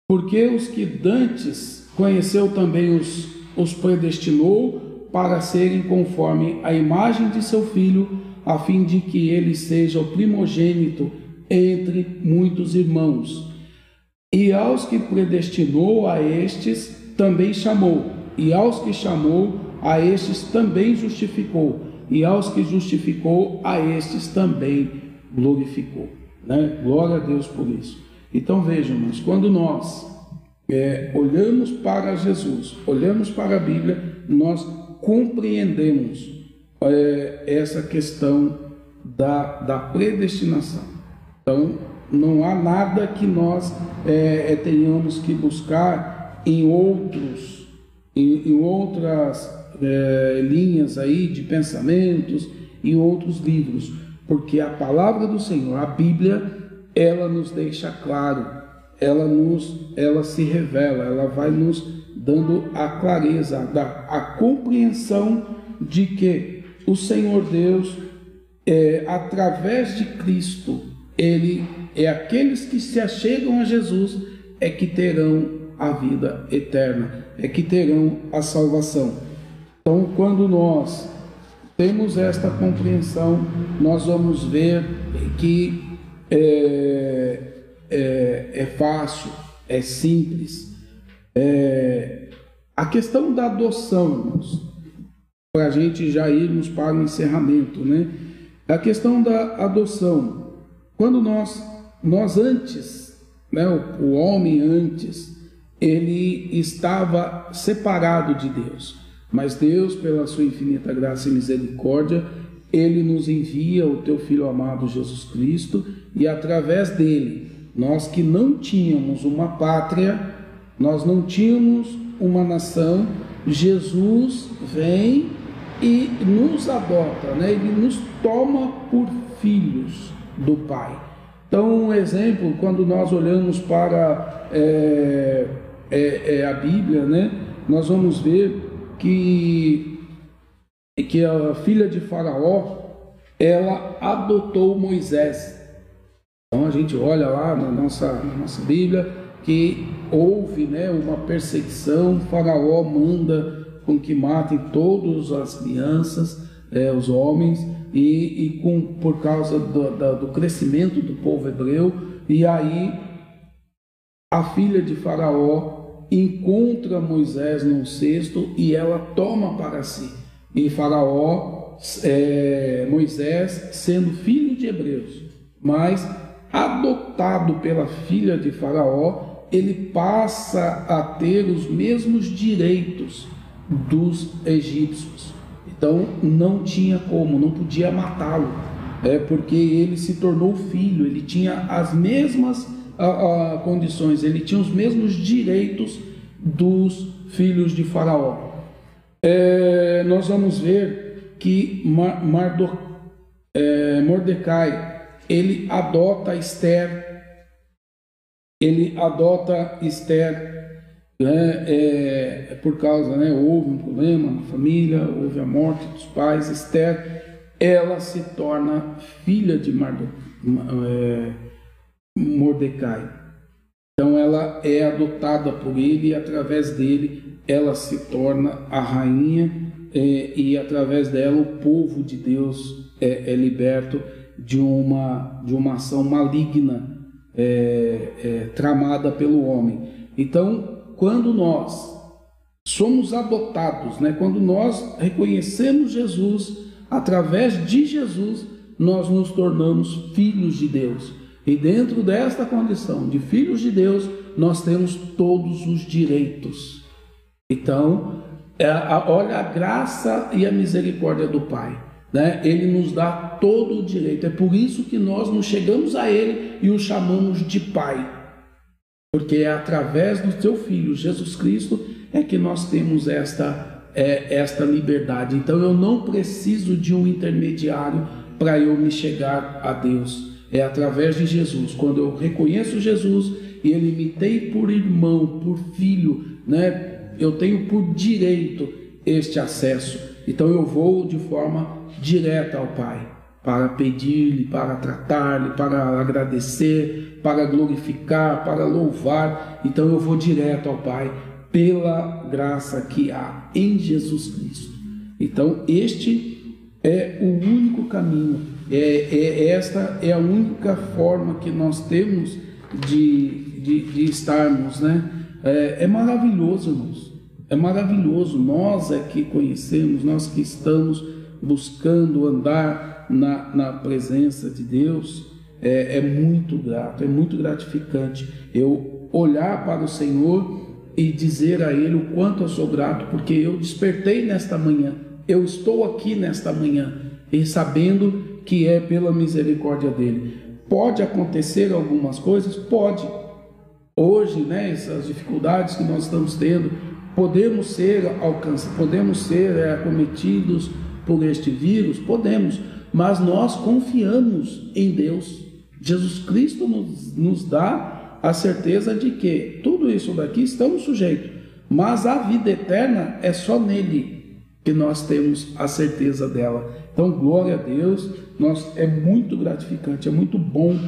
Porque os que dantes conheceu também os, os predestinou para serem conforme a imagem de seu filho, a fim de que ele seja o primogênito entre muitos irmãos. E aos que predestinou a estes também chamou, e aos que chamou a estes também justificou, e aos que justificou a estes também glorificou. Né? Glória a Deus por isso. Então vejam, mas quando nós é, olhamos para Jesus, olhamos para a Bíblia, nós compreendemos é, essa questão da, da predestinação. Então, não há nada que nós é, é tenhamos que buscar em outros, em, em outras é, linhas aí de pensamentos e outros livros, porque a palavra do Senhor, a Bíblia, ela nos deixa claro ela nos ela se revela, ela vai nos dando a clareza, a, a compreensão de que o Senhor Deus, é, através de Cristo, ele é aqueles que se achegam a Jesus é que terão a vida eterna, é que terão a salvação. Então, quando nós temos esta compreensão, nós vamos ver que é, é, é fácil, é simples. É, a questão da adoção, para a gente já irmos para o encerramento, né? A questão da adoção, quando nós, nós antes, né, o, o homem antes, ele estava separado de Deus, mas Deus, pela sua infinita graça e misericórdia, ele nos envia o teu filho amado Jesus Cristo e através dele nós que não tínhamos uma pátria, nós não tínhamos uma nação, Jesus vem e nos adota, né? ele nos toma por filhos do Pai. Então, um exemplo, quando nós olhamos para é, é, é a Bíblia, né? nós vamos ver que, que a filha de Faraó ela adotou Moisés. Então a gente olha lá na nossa, na nossa Bíblia que houve né, uma perseguição, Faraó manda com que matem todas as crianças, é, os homens, e, e com, por causa do, da, do crescimento do povo hebreu, e aí a filha de Faraó encontra Moisés no cesto e ela toma para si. E Faraó, é, Moisés, sendo filho de hebreus, mas adotado pela filha de Faraó, ele passa a ter os mesmos direitos dos egípcios. Então não tinha como, não podia matá-lo, é porque ele se tornou filho, ele tinha as mesmas a, a, condições, ele tinha os mesmos direitos dos filhos de Faraó. É, nós vamos ver que Mar, Mardo, é, Mordecai ele adota Esther, ele adota Esther, né, é, é, por causa, né, houve um problema na família, houve a morte dos pais, Esther, ela se torna filha de Mardo, é, Mordecai. Então ela é adotada por ele e através dele ela se torna a rainha é, e através dela o povo de Deus é, é liberto de uma, de uma ação maligna é, é, tramada pelo homem. Então, quando nós somos adotados, né, quando nós reconhecemos Jesus, através de Jesus, nós nos tornamos filhos de Deus. E dentro desta condição de filhos de Deus, nós temos todos os direitos. Então, é, olha a graça e a misericórdia do Pai né, ele nos dá todo o direito. É por isso que nós nos chegamos a ele e o chamamos de Pai. Porque é através do seu Filho, Jesus Cristo, é que nós temos esta, é, esta liberdade. Então eu não preciso de um intermediário para eu me chegar a Deus. É através de Jesus. Quando eu reconheço Jesus e ele me tem por irmão, por filho, né, eu tenho por direito este acesso. Então eu vou de forma direta ao Pai para pedir-lhe, para tratar-lhe, para agradecer, para glorificar, para louvar. Então eu vou direto ao Pai pela graça que há em Jesus Cristo. Então este é o único caminho, É, é, esta é a única forma que nós temos de, de, de estarmos, né? É, é maravilhoso, irmãos. É maravilhoso. Nós é que conhecemos, nós que estamos buscando andar na, na presença de Deus, é, é muito grato, é muito gratificante. Eu olhar para o Senhor e dizer a Ele o quanto eu sou grato, porque eu despertei nesta manhã, eu estou aqui nesta manhã, e sabendo que é pela misericórdia dele. Pode acontecer algumas coisas? Pode. Hoje, né, essas dificuldades que nós estamos tendo, podemos ser alcançados, podemos ser é, acometidos por este vírus? Podemos, mas nós confiamos em Deus. Jesus Cristo nos, nos dá a certeza de que tudo isso daqui estamos sujeitos, mas a vida eterna é só nele que nós temos a certeza dela. Então, glória a Deus, nós, é muito gratificante, é muito bom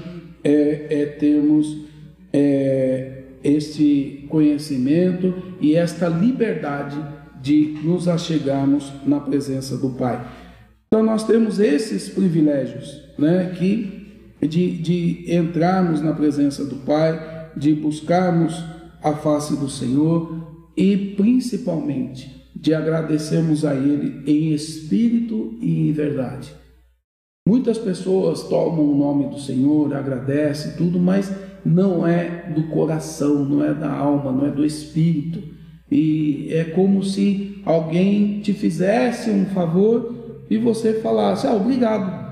é, é termos é, este conhecimento e esta liberdade de nos achegarmos na presença do Pai. Então, nós temos esses privilégios, né, que de, de entrarmos na presença do Pai, de buscarmos a face do Senhor e principalmente de agradecermos a Ele em espírito e em verdade. Muitas pessoas tomam o nome do Senhor, agradecem tudo, mas não é do coração, não é da alma, não é do espírito. E é como se alguém te fizesse um favor e você falasse: Ah, obrigado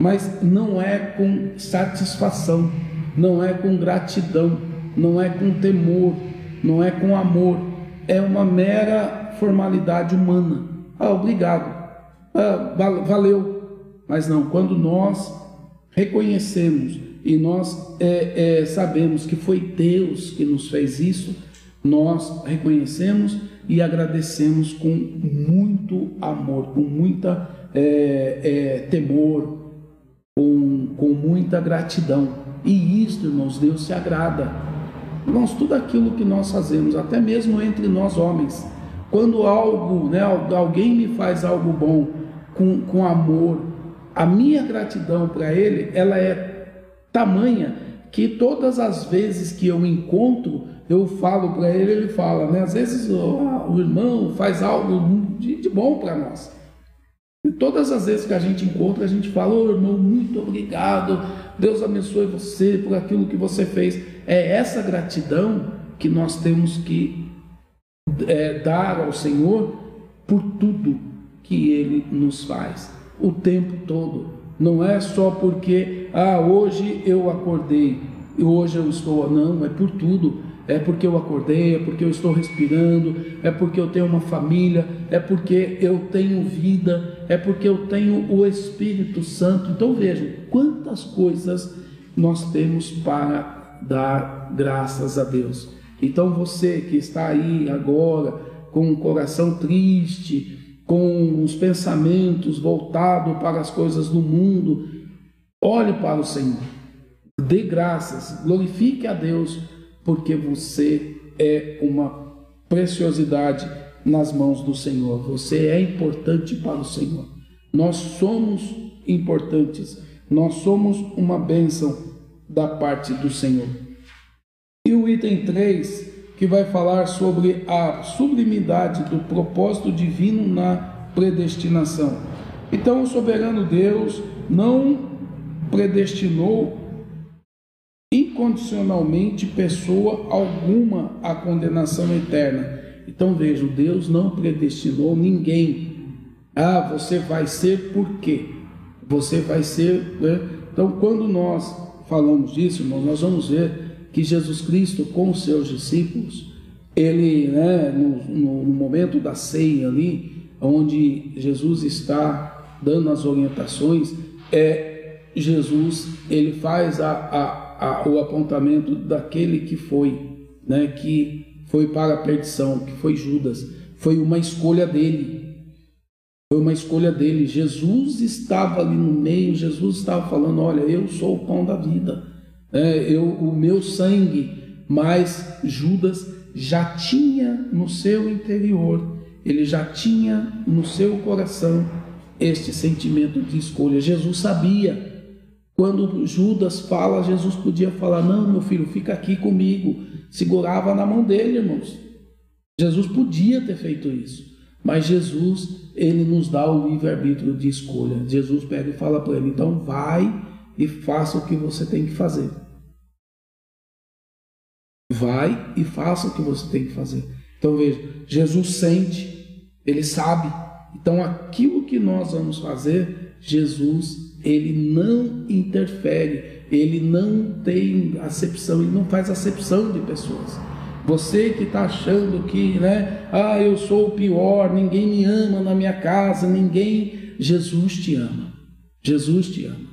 mas não é com satisfação, não é com gratidão, não é com temor, não é com amor, é uma mera formalidade humana. Ah, obrigado, ah, valeu. Mas não, quando nós reconhecemos e nós é, é, sabemos que foi Deus que nos fez isso, nós reconhecemos e agradecemos com muito amor, com muita é, é temor, com, com muita gratidão. E isto, irmãos, Deus se agrada. Irmãos, tudo aquilo que nós fazemos, até mesmo entre nós homens, quando algo, né, alguém me faz algo bom com, com amor, a minha gratidão para ele, ela é tamanha que todas as vezes que eu encontro, eu falo para ele, ele fala, né? Às vezes o, o irmão faz algo de, de bom para nós. E todas as vezes que a gente encontra, a gente fala, ô oh, irmão, muito obrigado, Deus abençoe você por aquilo que você fez. É essa gratidão que nós temos que é, dar ao Senhor por tudo que Ele nos faz, o tempo todo. Não é só porque, ah, hoje eu acordei, hoje eu estou, não, é por tudo é porque eu acordei, é porque eu estou respirando, é porque eu tenho uma família, é porque eu tenho vida, é porque eu tenho o Espírito Santo. Então vejam quantas coisas nós temos para dar graças a Deus. Então você que está aí agora com o coração triste, com os pensamentos voltados para as coisas do mundo, olhe para o Senhor, dê graças, glorifique a Deus porque você é uma preciosidade nas mãos do Senhor. Você é importante para o Senhor. Nós somos importantes. Nós somos uma bênção da parte do Senhor. E o item 3, que vai falar sobre a sublimidade do propósito divino na predestinação. Então, o soberano Deus não predestinou incondicionalmente pessoa alguma à condenação eterna. Então vejam, Deus não predestinou ninguém. Ah, você vai ser por quê? Você vai ser. Né? Então, quando nós falamos disso, irmãos, nós vamos ver que Jesus Cristo, com os seus discípulos, ele, né, no, no momento da ceia ali, onde Jesus está dando as orientações, é Jesus, ele faz a, a a, o apontamento daquele que foi, né, que foi para a perdição, que foi Judas. Foi uma escolha dele. Foi uma escolha dele. Jesus estava ali no meio, Jesus estava falando: Olha, eu sou o pão da vida, é, eu, o meu sangue. Mas Judas já tinha no seu interior, ele já tinha no seu coração este sentimento de escolha. Jesus sabia. Quando Judas fala, Jesus podia falar: Não, meu filho, fica aqui comigo. Segurava na mão dele, irmãos. Jesus podia ter feito isso. Mas Jesus, ele nos dá o livre-arbítrio de escolha. Jesus pega e fala para ele: Então vai e faça o que você tem que fazer. Vai e faça o que você tem que fazer. Então veja, Jesus sente, ele sabe. Então aquilo que nós vamos fazer, Jesus, ele não interfere, ele não tem acepção, ele não faz acepção de pessoas. Você que está achando que, né, ah, eu sou o pior, ninguém me ama na minha casa, ninguém. Jesus te ama. Jesus te ama.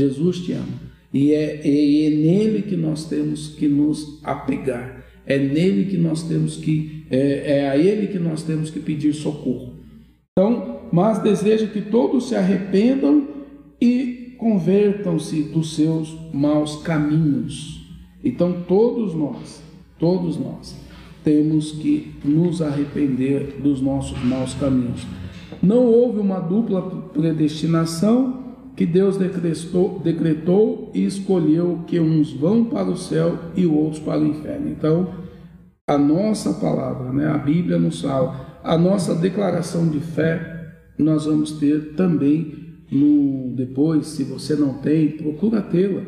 Jesus te ama. E é, é, nele que nós temos que nos apegar. É nele que nós temos que, é, é a ele que nós temos que pedir socorro. Então, mas deseja que todos se arrependam convertam-se dos seus maus caminhos. Então, todos nós, todos nós, temos que nos arrepender dos nossos maus caminhos. Não houve uma dupla predestinação que Deus decretou, decretou e escolheu que uns vão para o céu e outros para o inferno. Então, a nossa palavra, né, a Bíblia nos fala, a nossa declaração de fé, nós vamos ter também no depois, se você não tem, procura tê-la.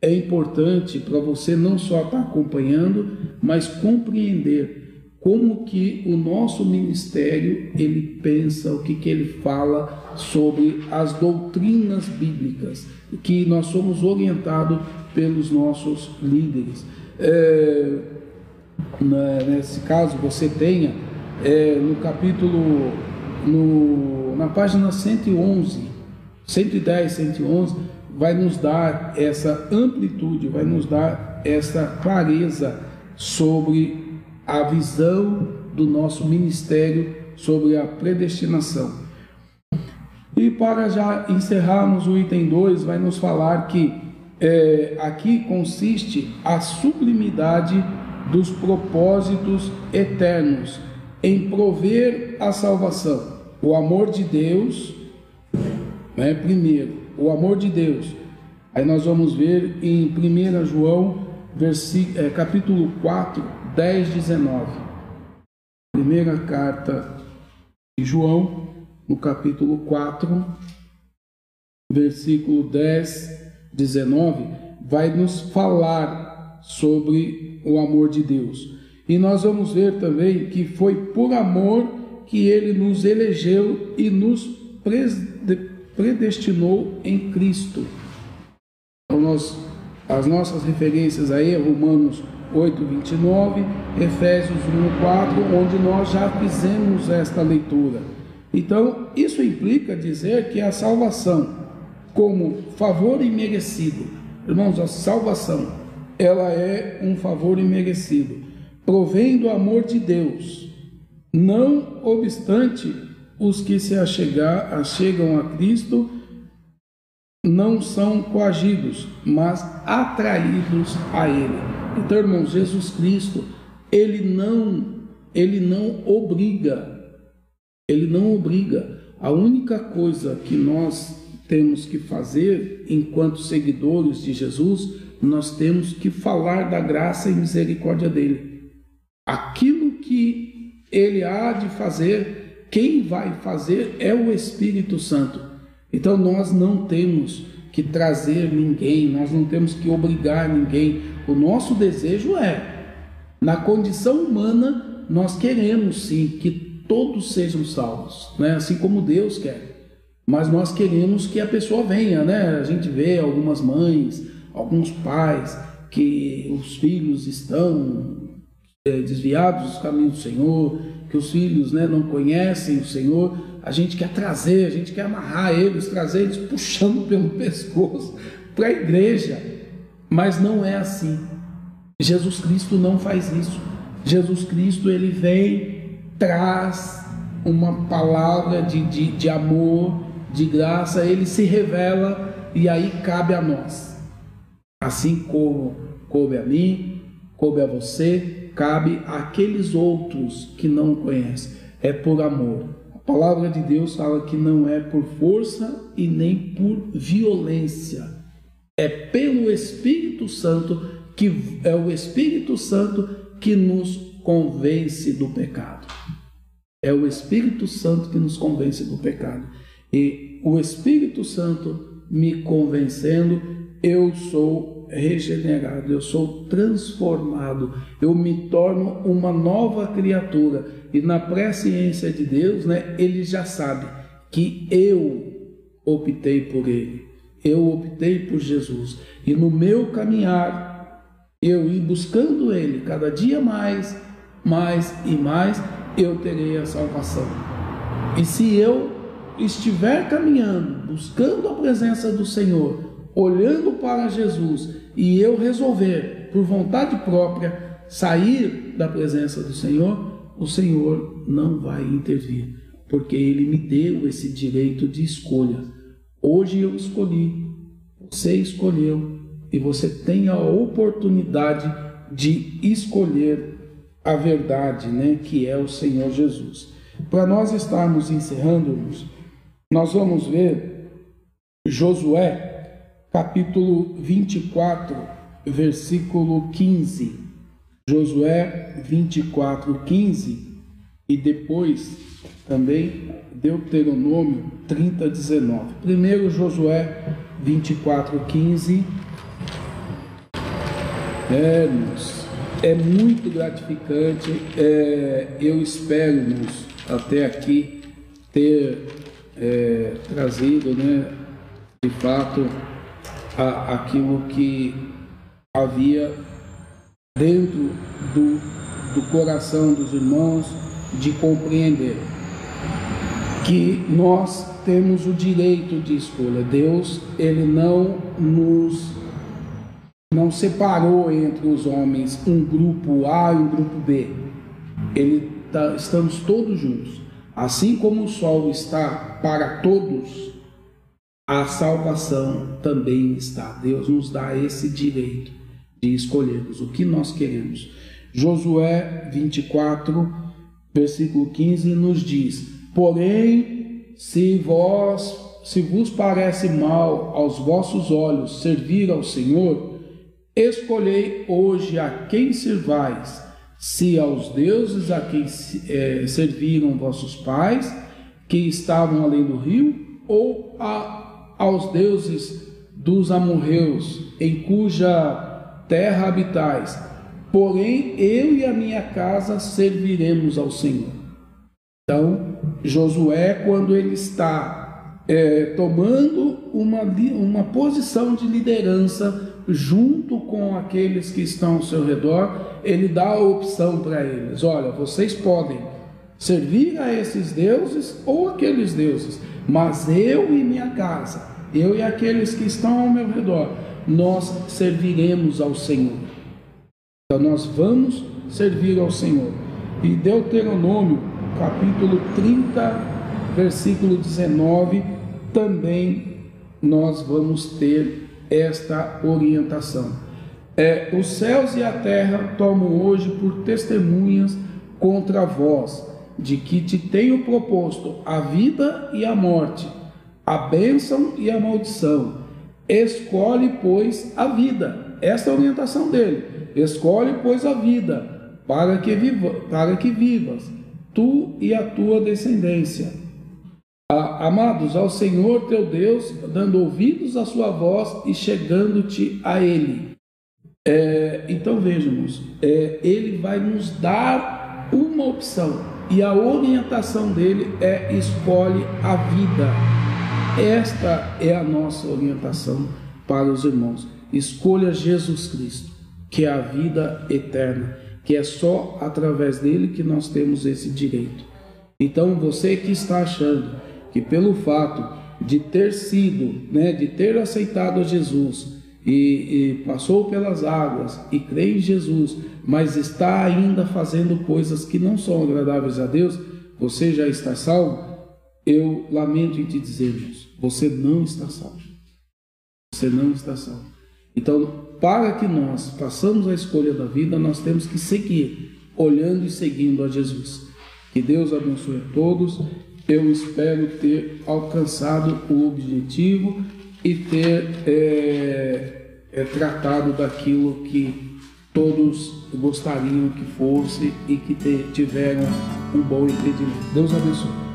É importante para você não só estar acompanhando, mas compreender como que o nosso ministério ele pensa, o que, que ele fala sobre as doutrinas bíblicas, que nós somos orientados pelos nossos líderes. É, nesse caso, você tenha é, no capítulo, no, na página 111, 110, 111, vai nos dar essa amplitude, vai nos dar essa clareza sobre a visão do nosso ministério sobre a predestinação. E para já encerrarmos o item 2, vai nos falar que é, aqui consiste a sublimidade dos propósitos eternos em prover a salvação. O amor de Deus, né, primeiro, o amor de Deus. Aí nós vamos ver em 1 João, é, capítulo 4, 10, 19. Primeira carta de João, no capítulo 4, versículo 10, 19, vai nos falar sobre o amor de Deus. E nós vamos ver também que foi por amor que ele nos elegeu e nos predestinou em Cristo. Então, nós, as nossas referências aí, Romanos 8, 29, Efésios 1, 4, onde nós já fizemos esta leitura. Então, isso implica dizer que a salvação, como favor imerecido, irmãos, a salvação, ela é um favor imerecido, provém do amor de Deus, não obstante os que se achegar, achegam a Cristo não são coagidos, mas atraídos a Ele. Então, irmãos, Jesus Cristo, ele não, ele não obriga, ele não obriga. A única coisa que nós temos que fazer enquanto seguidores de Jesus, nós temos que falar da graça e misericórdia dele. Aquilo que ele há de fazer, quem vai fazer é o Espírito Santo. Então nós não temos que trazer ninguém, nós não temos que obrigar ninguém. O nosso desejo é, na condição humana, nós queremos sim que todos sejam salvos, né? assim como Deus quer. Mas nós queremos que a pessoa venha, né? A gente vê algumas mães, alguns pais, que os filhos estão é, desviados dos caminhos do Senhor, que os filhos né, não conhecem o Senhor, a gente quer trazer, a gente quer amarrar eles, trazer eles puxando pelo pescoço para a igreja. Mas não é assim. Jesus Cristo não faz isso. Jesus Cristo ele vem, traz uma palavra de, de, de amor, de graça, ele se revela e aí cabe a nós. Assim como coube a mim, coube a você, cabe àqueles outros que não conhecem. É por amor palavra de Deus fala que não é por força e nem por violência. É pelo Espírito Santo que é o Espírito Santo que nos convence do pecado. É o Espírito Santo que nos convence do pecado. E o Espírito Santo me convencendo, eu sou regenerado, eu sou transformado, eu me torno uma nova criatura. E na presciência de Deus, né, ele já sabe que eu optei por ele. Eu optei por Jesus. E no meu caminhar, eu ir buscando ele cada dia mais, mais e mais, eu terei a salvação. E se eu estiver caminhando, buscando a presença do Senhor, olhando para Jesus, e eu resolver, por vontade própria, sair da presença do Senhor, o Senhor não vai intervir, porque Ele me deu esse direito de escolha. Hoje eu escolhi, você escolheu, e você tem a oportunidade de escolher a verdade, né, que é o Senhor Jesus. Para nós estarmos encerrando, nós vamos ver Josué, capítulo 24, versículo 15. Josué 24, 15 e depois também Deuteronômio 30, 19. Primeiro Josué 24, 15. É, irmãos, é muito gratificante. É, eu espero, nos até aqui ter é, trazido, né, de fato, a, aquilo que havia dentro do, do coração dos irmãos de compreender que nós temos o direito de escolha. Deus, ele não nos não separou entre os homens um grupo A e um grupo B. Ele tá, estamos todos juntos. Assim como o sol está para todos, a salvação também está. Deus nos dá esse direito de escolhermos o que nós queremos. Josué 24, versículo 15 nos diz: Porém, se vós se vos parece mal aos vossos olhos servir ao Senhor, Escolhei hoje a quem servais, se aos deuses a quem é, serviram vossos pais, que estavam além do rio, ou a, aos deuses dos amorreus, em cuja terra habitais. Porém, eu e a minha casa serviremos ao Senhor. Então, Josué, quando ele está é, tomando uma, uma posição de liderança junto com aqueles que estão ao seu redor, ele dá a opção para eles: olha, vocês podem servir a esses deuses ou aqueles deuses, mas eu e minha casa, eu e aqueles que estão ao meu redor, nós serviremos ao Senhor. Então nós vamos servir ao Senhor. E Deuteronômio, capítulo 30, versículo 19, também nós vamos ter esta orientação. É, os céus e a terra tomam hoje por testemunhas contra vós, de que te tenho proposto a vida e a morte, a bênção e a maldição. Escolhe, pois, a vida. Esta é a orientação dele. Escolhe, pois, a vida, para que, viva, para que vivas, tu e a tua descendência amados, ao Senhor teu Deus, dando ouvidos à sua voz e chegando-te a Ele. É, então vejamos, é, Ele vai nos dar uma opção e a orientação dele é escolhe a vida. Esta é a nossa orientação para os irmãos. Escolha Jesus Cristo, que é a vida eterna, que é só através dele que nós temos esse direito. Então você que está achando que pelo fato de ter sido, né, de ter aceitado a Jesus e, e, passou pelas águas e crê em Jesus, mas está ainda fazendo coisas que não são agradáveis a Deus, você já está salvo? eu lamento em te dizer, irmãos, você não está salvo. Você não está salvo. Então, para que nós façamos a escolha da vida, nós temos que seguir, olhando e seguindo a Jesus. Que Deus abençoe a todos. Eu espero ter alcançado o objetivo e ter é, é, tratado daquilo que todos gostariam que fosse e que te, tiveram um bom entendimento. Deus abençoe.